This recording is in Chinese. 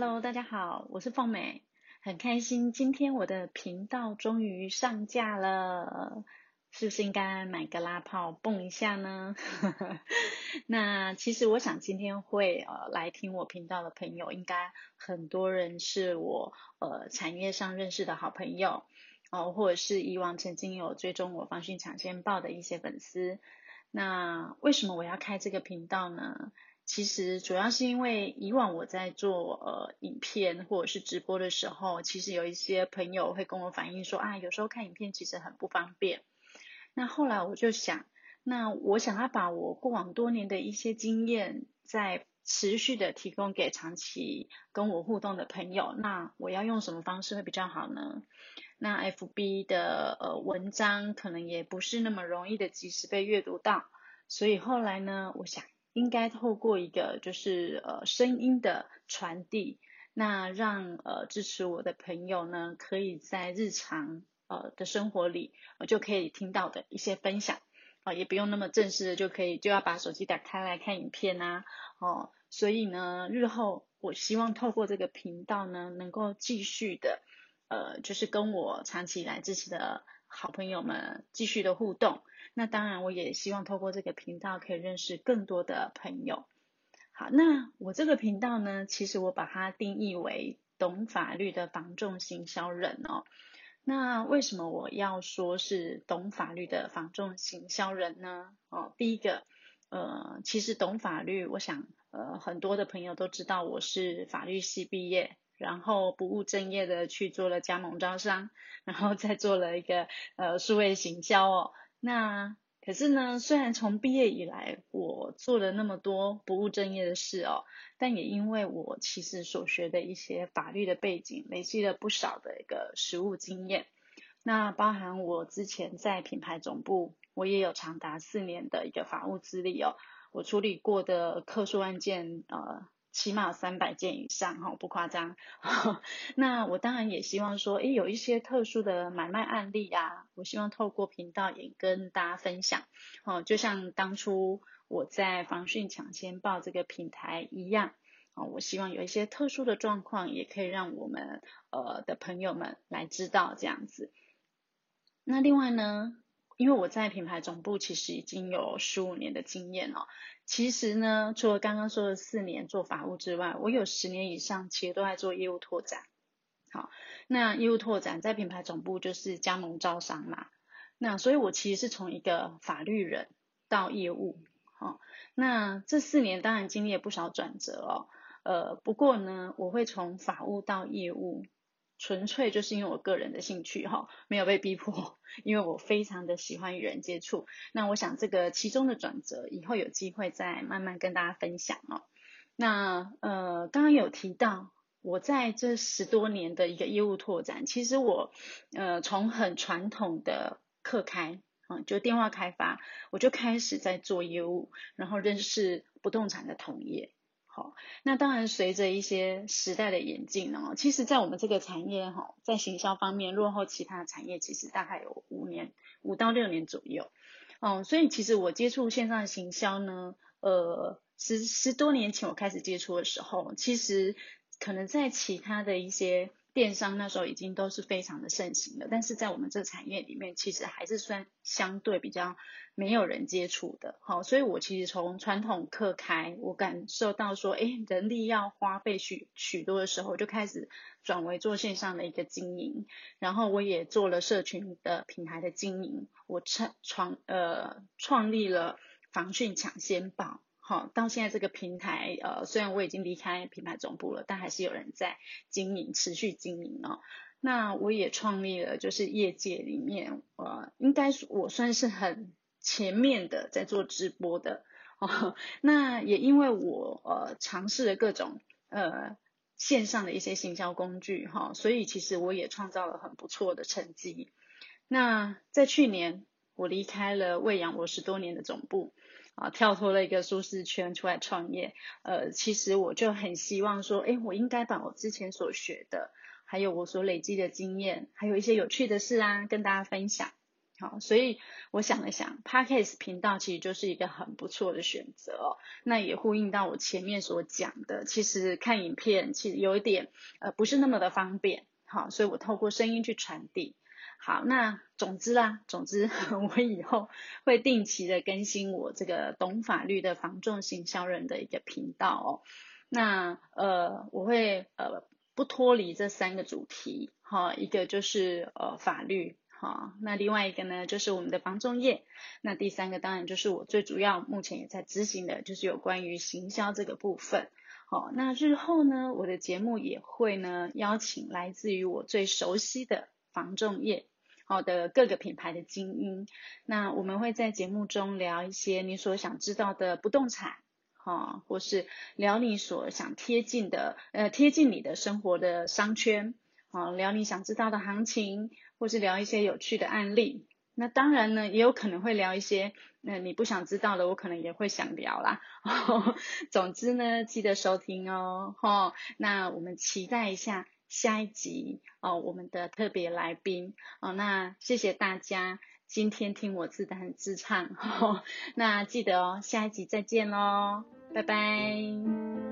Hello，大家好，我是凤美，很开心今天我的频道终于上架了，是不是应该买个拉炮蹦一下呢？那其实我想今天会呃来听我频道的朋友，应该很多人是我呃产业上认识的好朋友哦、呃，或者是以往曾经有追踪我防汛抢先报的一些粉丝。那为什么我要开这个频道呢？其实主要是因为以往我在做呃影片或者是直播的时候，其实有一些朋友会跟我反映说啊，有时候看影片其实很不方便。那后来我就想，那我想要把我过往多年的一些经验，再持续的提供给长期跟我互动的朋友。那我要用什么方式会比较好呢？那 FB 的呃文章可能也不是那么容易的及时被阅读到，所以后来呢，我想。应该透过一个就是呃声音的传递，那让呃支持我的朋友呢，可以在日常呃的生活里，我就可以听到的一些分享，啊、也不用那么正式的就可以就要把手机打开来看影片呐、啊，哦，所以呢，日后我希望透过这个频道呢，能够继续的呃，就是跟我长期以来支持的好朋友们继续的互动。那当然，我也希望透过这个频道可以认识更多的朋友。好，那我这个频道呢，其实我把它定义为懂法律的防重行销人哦。那为什么我要说是懂法律的防重行销人呢？哦，第一个，呃，其实懂法律，我想，呃，很多的朋友都知道我是法律系毕业，然后不务正业的去做了加盟招商，然后再做了一个呃数位行销哦。那可是呢，虽然从毕业以来我做了那么多不务正业的事哦，但也因为我其实所学的一些法律的背景，累积了不少的一个实务经验。那包含我之前在品牌总部，我也有长达四年的一个法务资历哦，我处理过的客诉案件呃。起码三百件以上哈，不夸张。那我当然也希望说，诶，有一些特殊的买卖案例啊，我希望透过频道也跟大家分享。哦，就像当初我在防汛抢先报这个平台一样，哦，我希望有一些特殊的状况，也可以让我们呃的朋友们来知道这样子。那另外呢，因为我在品牌总部其实已经有十五年的经验了，其实呢，除了刚刚说的四年做法务之外，我有十年以上其实都在做业务拓展。好，那业务拓展在品牌总部就是加盟招商嘛，那所以我其实是从一个法律人到业务，好，那这四年当然经历了不少转折哦，呃，不过呢，我会从法务到业务。纯粹就是因为我个人的兴趣哈，没有被逼迫，因为我非常的喜欢与人接触。那我想这个其中的转折，以后有机会再慢慢跟大家分享哦。那呃，刚刚有提到我在这十多年的一个业务拓展，其实我呃从很传统的客开啊，就电话开发，我就开始在做业务，然后认识不动产的同业。那当然，随着一些时代的演进呢，其实，在我们这个产业哈，在行销方面落后其他产业，其实大概有五年，五到六年左右。嗯，所以其实我接触线上行销呢，呃，十十多年前我开始接触的时候，其实可能在其他的一些。电商那时候已经都是非常的盛行了，但是在我们这个产业里面，其实还是算相对比较没有人接触的。好，所以我其实从传统课开，我感受到说，哎，人力要花费许许多的时候，就开始转为做线上的一个经营，然后我也做了社群的品牌的经营，我创创呃创立了防汛抢先报。好，到现在这个平台，呃，虽然我已经离开品牌总部了，但还是有人在经营，持续经营哦。那我也创立了，就是业界里面，呃，应该我算是很前面的在做直播的哦。那也因为我呃尝试了各种呃线上的一些行销工具哈，所以其实我也创造了很不错的成绩。那在去年，我离开了喂养我十多年的总部。啊，跳脱了一个舒适圈出来创业，呃，其实我就很希望说，诶，我应该把我之前所学的，还有我所累积的经验，还有一些有趣的事啊，跟大家分享。好，所以我想了想，Podcast 频道其实就是一个很不错的选择哦。那也呼应到我前面所讲的，其实看影片其实有一点呃不是那么的方便，好，所以我透过声音去传递。好，那总之啦，总之 我以后会定期的更新我这个懂法律的防重行销人的一个频道哦。那呃，我会呃不脱离这三个主题，哈，一个就是呃法律。好，那另外一个呢，就是我们的防重业。那第三个当然就是我最主要目前也在执行的，就是有关于行销这个部分。好，那日后呢，我的节目也会呢邀请来自于我最熟悉的房仲业，好的各个品牌的精英。那我们会在节目中聊一些你所想知道的不动产，哈，或是聊你所想贴近的，呃，贴近你的生活的商圈，好，聊你想知道的行情。或是聊一些有趣的案例，那当然呢，也有可能会聊一些，那你不想知道的，我可能也会想聊啦。总之呢，记得收听哦，吼，那我们期待一下下一集哦，我们的特别来宾哦，那谢谢大家今天听我自弹自唱，那记得哦，下一集再见喽，拜拜。